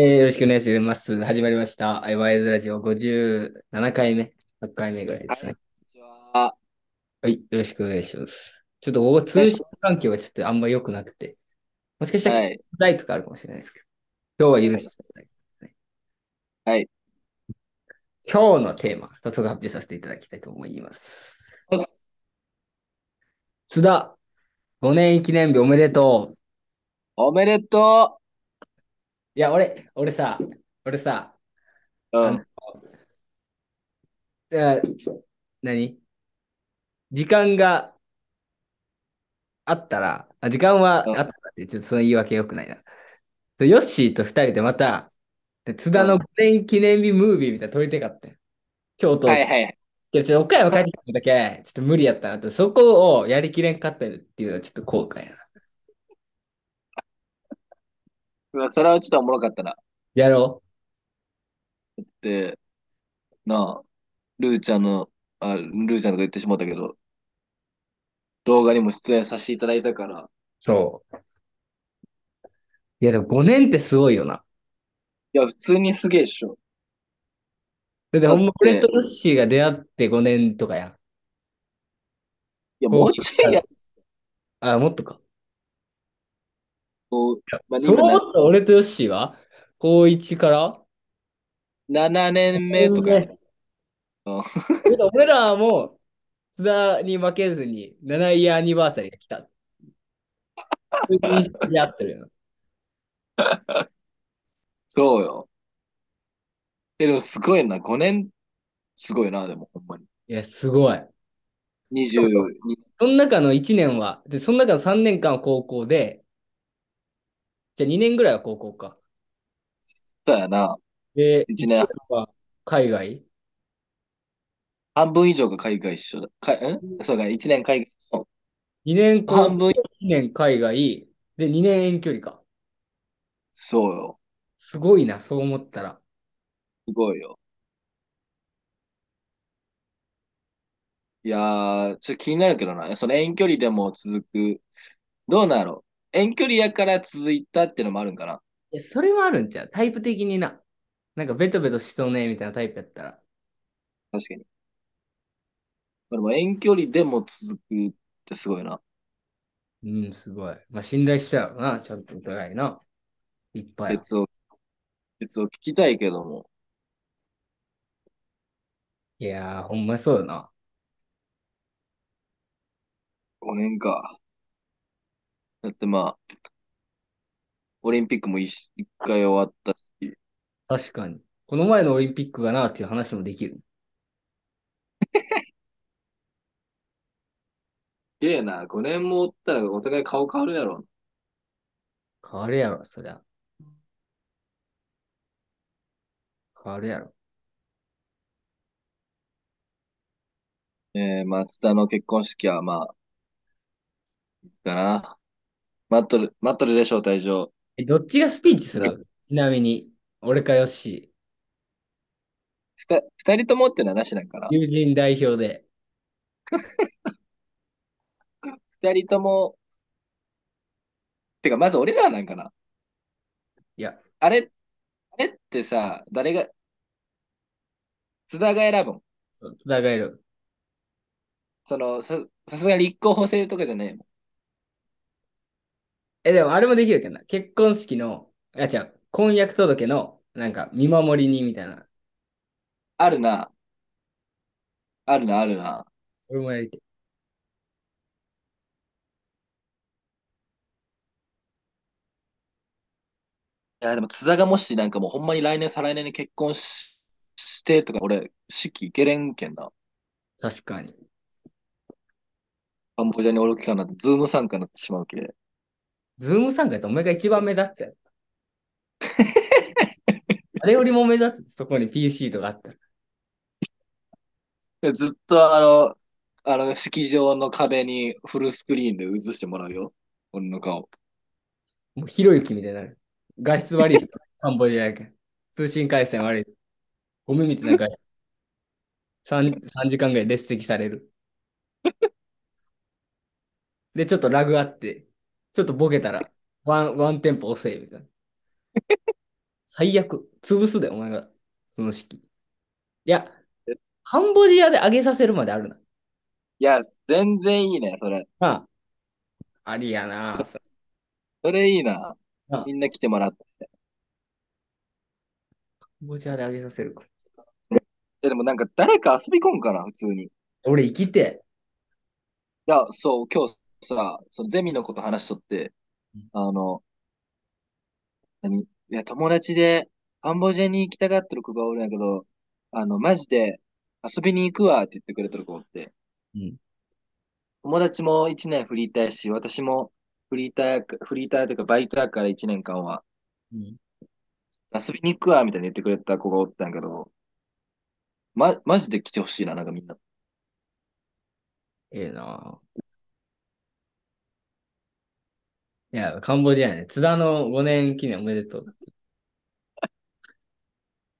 えーよろしくお願いします。始まりました。アイワイズラジオ57回目、8回目ぐらいですね。はい、は。はい、よろしくお願いします。ちょっとここ通信環境がちょっとあんま良くなくて、もしかしたら聞いとかあるかもしれないですけど、今日は許していただきますね。はい。今日のテーマ、早速発表させていただきたいと思います。津田、5年記念日おめでとう。おめでとう。いや、俺、俺さ、俺さ、うん。何？時間があったら、あ時間はあったらって、ちょっとその言い訳よくないな。ヨッシーと二人でまた、津田の5年記念日ムービーみたいな撮りたかった。京都。はいはい。いや、ちょっと岡山帰ってきただけ、ちょっと無理やったなと、そこをやりきれんかったっていうのはちょっと後悔やな。うわ、それはちょっとおもろかったな。やろう。だって、なあ、ルーちゃんの、あ、ルーちゃんとか言ってしまったけど、動画にも出演させていただいたから。そう。いや、でも5年ってすごいよな。いや、普通にすげえっしょ。だってほんま、俺とロッシーが出会って5年とかや。いや、もうちょいや。あ、もっとか。こう、まあ、そう思った俺とヨッシーは？高1から？7年目とか。俺らも津田に負けずに7イヤーアニバーサリーが来た。そうよ。そうよ。え、でもすごいな。5年、すごいな、でもほんまに。いや、すごい。22。その中の1年は、で、その中の3年間は高校で、じゃあ2年ぐらいは高校か。そうやな。で、1年は海外？半分以上が海外一緒だ。かん？そうか、1年海外の。2年半分1年海外で2年遠距離か。そうよ。すごいな、そう思ったら。すごいよ。いやー、ちょっと気になるけどな。その遠距離でも続く。どうなの遠距離やから続いたっていうのもあるんかな。え、それもあるんちゃう？タイプ的にな。なんかベトベトしとねみたいなタイプやったら。確かに。でも遠距離でも続くってすごいな。うん、すごい。まあ、信頼しちゃうな、ちゃんとお互いな。いっぱい。別を、別を聞きたいけども。いやー、ほんまそうよな。5年か。だってまあ、オリンピックも一回終わったし。確かに。この前のオリンピックがなっていう話もできる。きれいな。5年もおったらお互い顔変わるやろ。変わるやろ、そりゃ。変わるやろ。えー、松田の結婚式はまあ、かな。待っとる、待っとるでしょう、退場。え、どっちがスピーチする？ちなみに、俺かよし。ふた二人ともってのはなしなんかな。友人代表で。二人とも、てか、まず俺らなんかな？いや。あれ、あれってさ、誰が、津田が選ぶん？そう、津田が選ぶ。その、さ、さすがに立候補制とかじゃないもん。え、でもあれもできるけどな。結婚式の、あ、違う、婚約届の、なんか、見守り人みたいな。あるな。あるな、あるな。それもやりたい。いや、でも、津田がもし、なんかもうほんまに来年、再来年に結婚ししてとか、俺、式行けれんけんな。確かに。カンボジアにおる期間なんて、ズーム参加になってしまうけ。ズーム参加やったらお前が一番目立つやん。あれよりも目立つ、そこに PC とかあったら。ずっとあの、あの、式場の壁にフルスクリーンで映してもらうよ。俺の顔。もうひろゆきみたいになる。画質悪い人、カンボジアやけん。通信回線悪い。ゴミみたいな画質。3, 3時間ぐらい列席される。で、ちょっとラグあって、ちょっとボケたら、ワン、ワンテンポ遅いみたいな。最悪。潰すで、お前が。その式。いや、カンボジアで上げさせるまであるな。いや、全然いいね、それ。まあ、ありやな。そそれいいな。なみんな来てもらって。カンボジアで上げさせるか。えでもなんか誰か遊び込むかな、普通に。い俺生きて。や、そう、今日さ、そのゼミのこと話しとってうん、あの、何？いや、友達でカンボジアに行きたがってる子がおるんやけど、あの、マジで遊びに行くわって言ってくれてる子おって、うん。友達も1年フリーターやし、私もフリーターやか、フリーターというかバイトやから1年間はうん。遊びに行くわみたいに言ってくれた子がおったんやけど、ま、マジで来てほしいな、なんかみんな。ええな。いや、カンボジアやね。津田の5年記念おめでとう。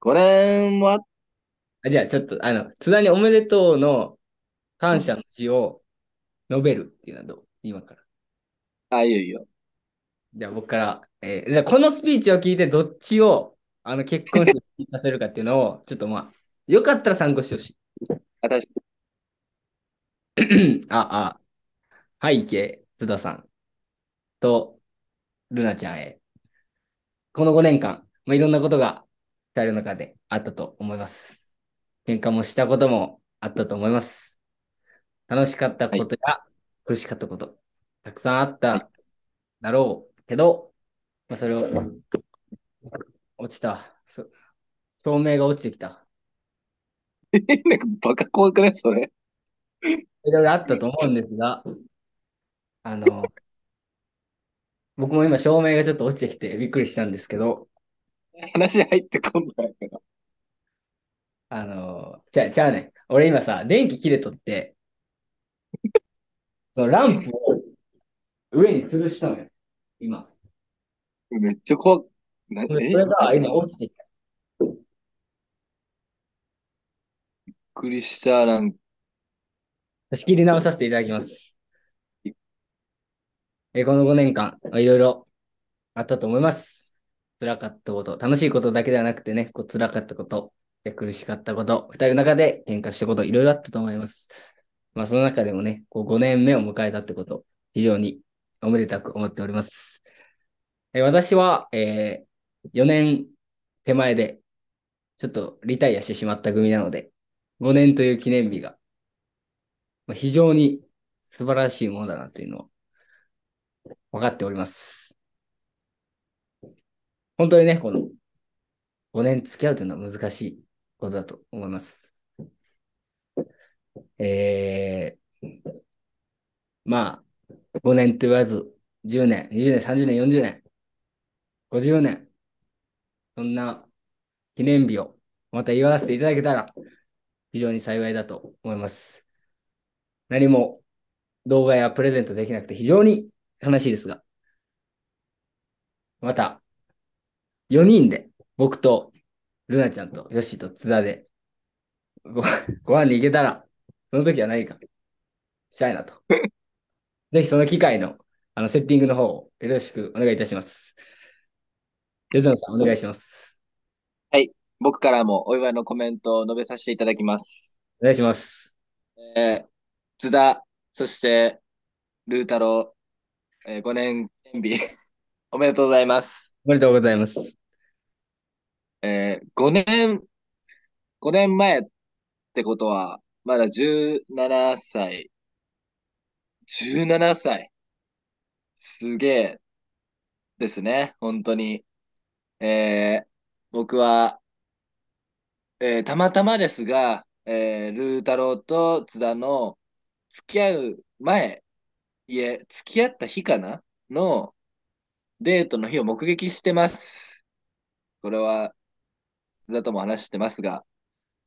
5年もあじゃあ、ちょっと、あの、津田におめでとうの感謝の字を述べるっていうのはどう？今から。あ、いいよいいよ。じゃあ、僕から、えーじゃあ、このスピーチを聞いて、どっちを、あの、結婚式にさせるかっていうのを、ちょっとまあ、よかったら参考してほしい。あ、確か あ、あ、背景、津田さんと、ルナちゃんへ。この5年間、まあ、いろんなことが二人の中であったと思います。喧嘩もしたこともあったと思います。楽しかったことや苦しかったこと、たくさんあっただろうけど、まあ、それを、落ちた。そ照明が落ちてきた。に。なんかバカ怖くないそれ？いろいろあったと思うんですが、あの、僕も今照明がちょっと落ちてきてびっくりしたんですけど、話入ってこんないから。あの、じゃあ、じゃあね、俺今さ、電気切れとって、そのランプを上に吊るしたのよ、今。めっちゃ怖く、なそれが今落ちてきた。クリスチャーラン、仕切り直させていただきます。えこの5年間、いろいろあったと思います。辛かったこと、楽しいことだけではなくてね、こう辛かったこと、苦しかったこと、二人の中で喧嘩したこと、いろいろあったと思います。まあ、その中でもね、こう5年目を迎えたってこと、非常におめでたく思っております。え私は、え4年手前で、ちょっとリタイアしてしまった組なので、5年という記念日が、ま、非常に素晴らしいものだなというのを分かっております。本当にね、この5年付き合うというのは難しいことだと思います。えー、まあ、5年と言わず、10年、20年、30年、40年、50年、そんな記念日をまた言わせていただけたら、非常に幸いだと思います。何も動画やプレゼントできなくて非常に悲しいですが、また4人で僕とルナちゃんとヨッシーと津田でご ご飯に行けたら、その時は何かしたいなと。ぜひその機会のあのセッティングの方をよろしくお願いいたします。吉野さん、お願いします。僕からもお祝いのコメントを述べさせていただきます。お願いします。えー、津田、そして、ルー太郎、えー、5年記念日、おめでとうございます。おめでとうございます。えー、5年、5年前ってことは、まだ17歳。17歳。すげえですね、本当に。えー、僕は、えーたまたまですが、えー、ルー太郎と津田の付き合う前、いえ、付き合った日かな？のデートの日を目撃してます。これは、津田とも話してますが、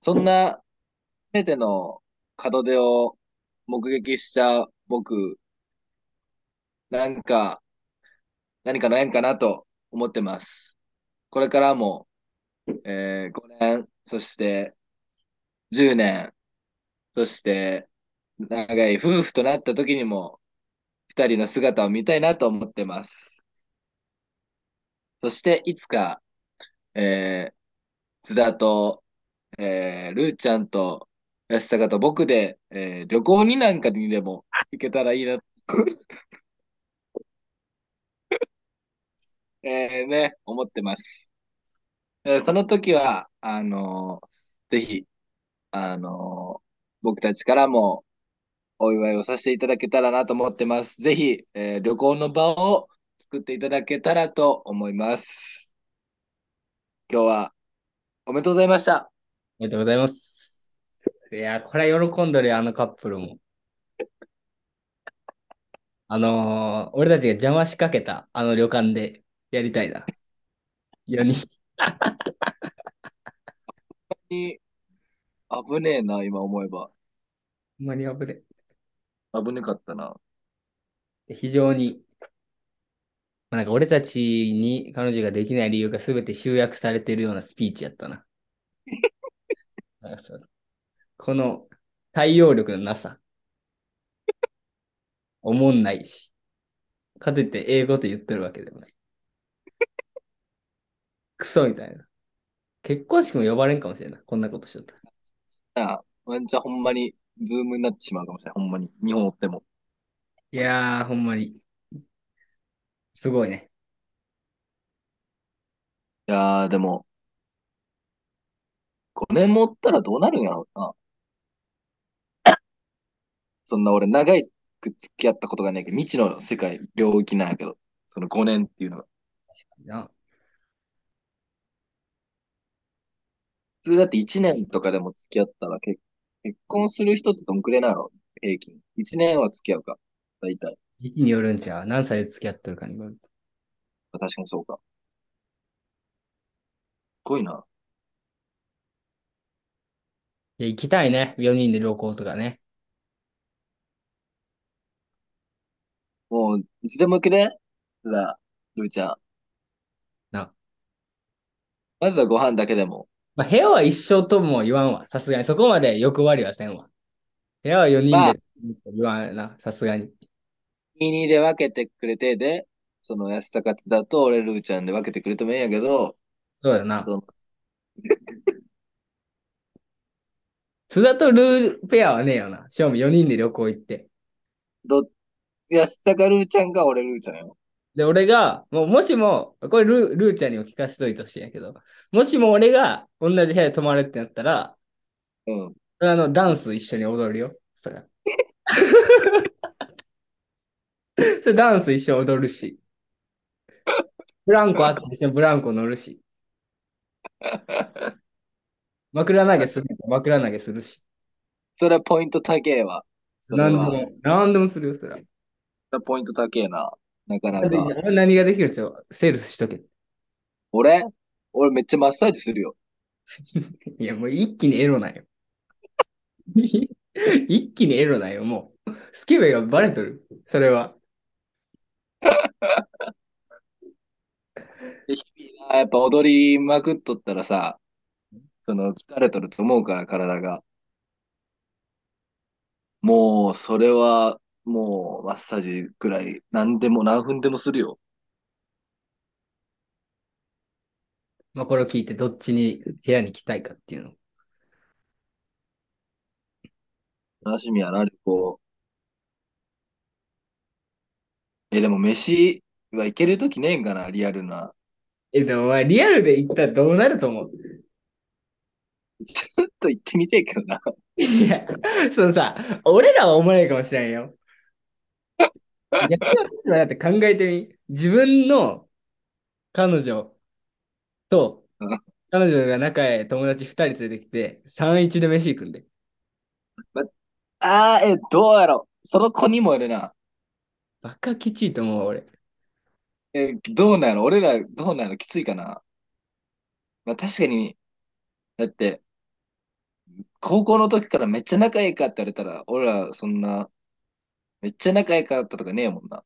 そんな、すべての門出を目撃した僕、なんか、何かの縁かなと思ってます。これからも、えー、5年、そして10年、そして長い夫婦となった時にも、二人の姿を見たいなと思ってます。そして、いつかえー、津田と、えー、ルーちゃんと、安坂と僕で、えー、旅行になんかにでも行けたらいいな、えー、ね、思ってます。えーその時は、あのーぜひ、あのー僕たちからもお祝いをさせていただけたらなと思ってます。ぜひ、えー旅行の場を作っていただけたらと思います。今日はおめでとうございました。おめでとうございます。いや、これは喜んどるよ、あのカップルも。あのー俺たちが邪魔しかけたあの旅館でやりたいな。4人。に危ねえな、今思えば。ほんまに危ね危ねかったな。え。非常に、まあ、なんか俺たちに彼女ができない理由が全て集約されてるようなスピーチやったな。この対応力のなさ、おもんないし、かといって英語と言ってるわけでもない。クソみたいな。結婚式も呼ばれんかもしれんない。こんなことしとったら。ああ、ワンチャンほんまにズームになってしまうかもしれない。ほんまに。日本おっても。いやー、ほんまに。すごいね。いやー、でも、5年もおったらどうなるんやろうな。そんな俺長く付き合ったことがないけど、未知の世界、領域なんやけど、その5年っていうのが。確かにな。普通だって1年とかでも付き合ったら結結婚する人ってどんくらいなの？平均。1年は付き合うか。大体。時期によるんちゃう？何歳で付き合ってるかによる。確かにそうか。すごいな。いや、行きたいね。4人で旅行とかね。もう、いつでも行くで。じゃあ、ルーちゃん。な。まずはご飯だけでも。まあ、部屋は一生とも言わんわ。さすがに。そこまで欲張りはせんわ。部屋は4人まあ、で言わんな。さすがに。2、2で分けてくれて、で、その安高津だと俺ルーちゃんで分けてくれてもいいんやけど、そうだな。津田とルーペアはねえよな。しかも4人で旅行行って。ど、安高ルーちゃんが俺ルーちゃんよ。で、俺が、もうもしも、これルー、ルーちゃんにも聞かせといてほしいんやけど、もしも俺が同じ部屋で泊まるってなったら、うん。それあの、ダンス一緒に踊るよ。そりゃ。それダンス一緒に踊るし。ブランコあって一緒にブランコ乗るし。枕投げする。枕投げするし。それはポイント高えわ。何でも、何でもするよ、それポイント高えな。なかなでか。俺何ができるちょ、セールスしとけ。俺？俺めっちゃマッサージするよ。いや、もう一気にエロなんよ。一気にエロなんよ、もう。スケベがバレとる。それは。やっぱ踊りまくっとったらさ、その疲れとると思うから体が。もう、それは、もう、マッサージくらい、何でも何分でもするよ。まあ、これを聞いてどっちに部屋に来たいかっていうの。楽しみやな、旅行。え、でも飯はいけるときねえんかな、リアルな。え、でもお前リアルで行ったらどうなると思う？ちょっと行ってみてえけどな。いや、そのさ、俺らは思わないかもしれんよ。逆にだって考えてみ。自分の彼女と、彼女が仲へ友達2人連れてきて、3-1で飯行くんで。ああ、え、どうやろその子にもよるな。バカきちいと思う、俺。え、どうなんやろ俺ら、どうなんやろきついかな。まあ確かに、だって、高校の時からめっちゃ仲いいかって言われたら、俺らそんな、めっちゃ仲いいかったとかねえもんな。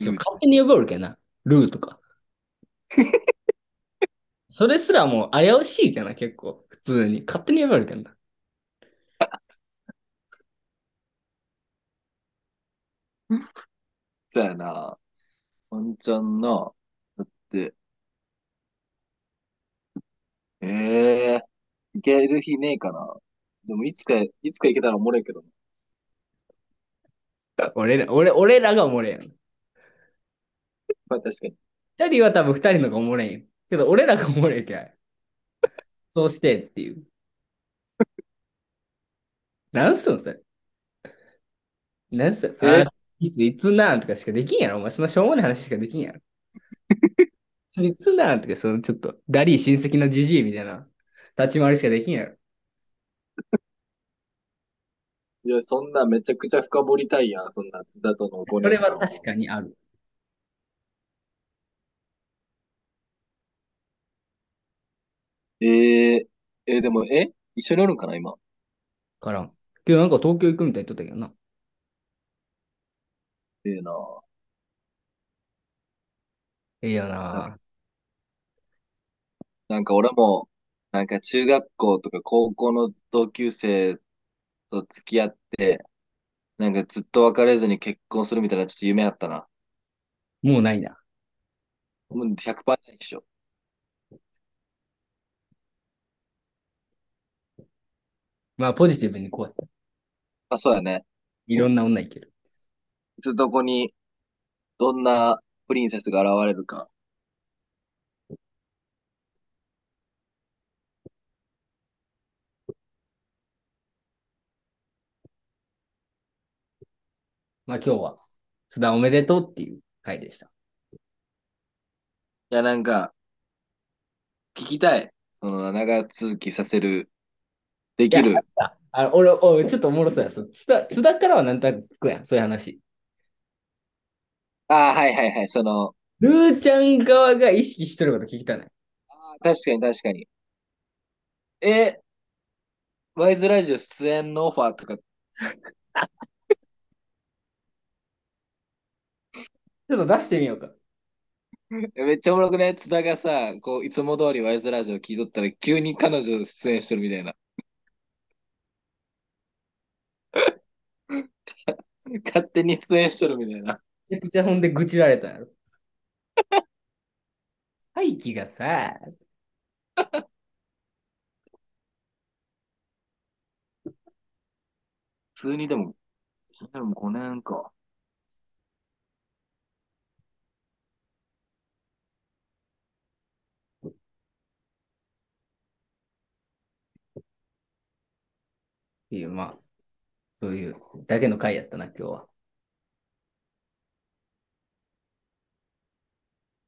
そう勝手に呼ばれるけどな。ルーとか。それすらもう危うしいけどな、結構。普通に。勝手に呼ばれるけどな。そうやな。ワンチャンな。だって、ええー、行ける日ねえかな。でもいつか、いつか行けたらおもろいけど。俺ら、俺、俺らがおもれんやん。まあ確かに。二人は多分二人のがおもれんよ。けど俺らがおもれんけん。そうしてっていう。なんすんそれ。なんすんパーティスいつなんとかしかできんやろ。お前そんなしょうもない話しかできんやろ。いつなんとか、そのちょっと、ダリー親戚のじじいみたいな立ち回りしかできんやろ。いや、そんなめちゃくちゃ深掘りたいやん、そんな津田との5それは確かにある。えー、えーでも、え？一緒におるんかな、今？からん。けどなんか東京行くみたいに言っとったけどな。ええな。ええよな。なんか俺も、なんか中学校とか高校の同級生と付き合って、なんかずっと別れずに結婚するみたいなちょっと夢あったな。もうないな。もう100%一緒。まあ、ポジティブにこうやって。あ、そうやね。いろんな女いける。いつどこに、どんなプリンセスが現れるか。まあ今日は、津田おめでとうっていう回でした。いや、なんか、聞きたい。その、長続きさせる、できる。あ俺、おちょっとおもろそうや。津田津田からは何となくやん、そういう話。ああ、はいはいはい。その、ルーちゃん側が意識しとること聞きたない。あ確かに確かに。え、ワイズラジオ出演のオファーとか。ちょっと出してみようか。めっちゃおもろくね津田がさ、こう、いつも通りワイズラジオ聞いとったら、急に彼女出演してるみたいな。勝手に出演しとるみたいな。めちゃくちゃほんで愚痴られたやろ。大気がさ、普通にでも、でも5年か。っていう、まあ、そういうだけの回やったな、今日は。す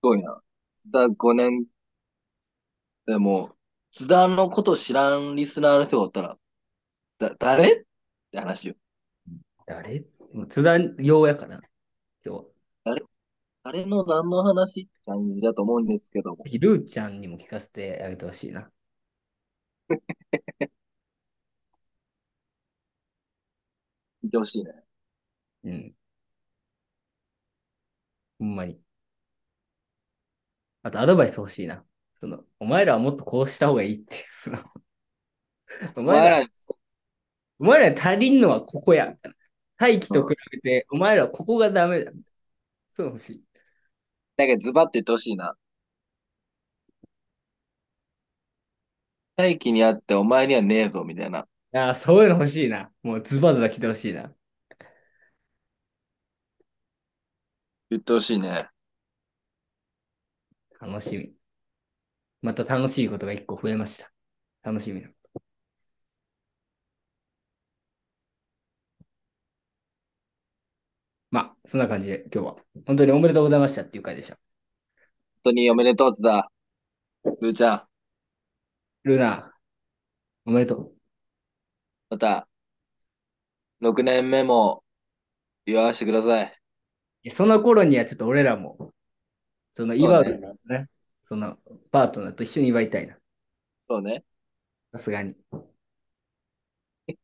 ごいな。津田5年、でも、津田のこと知らんリスナーの人がおったら、だ、誰？って話よ。誰？津田用やから、今日。誰？誰の何の話？って感じだと思うんですけども。ルーちゃんにも聞かせてあげてほしいな。見てほしいね。うん。ほんまに。あとアドバイス欲しいな。その、お前らはもっとこうした方がいいって お前ら、お前ら足りんのはここや。みたいな。大気と比べて、お前らはここがダメだ。そう欲しい。なんかズバって言ってほしいな。大気にあってお前にはねえぞ、みたいな。ああ、そういうの欲しいな。もうズバズバ来てほしいな。言ってほしいね。楽しみ。また楽しいことが一個増えました。楽しみな。まあ、そんな感じで今日は本当におめでとうございましたっていう回でした。本当におめでとう、つだ。ルーちゃん。ルナ、おめでとう。また、6年目も祝わせてください。その頃にはちょっと俺らも、その祝うのね、ねそのパートナーと一緒に祝いたいな。そうね。さすがに。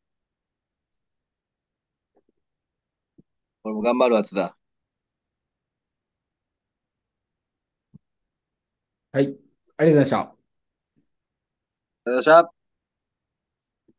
俺も頑張るわ、つだ。はい。ありがとうございました。ありがとうございました。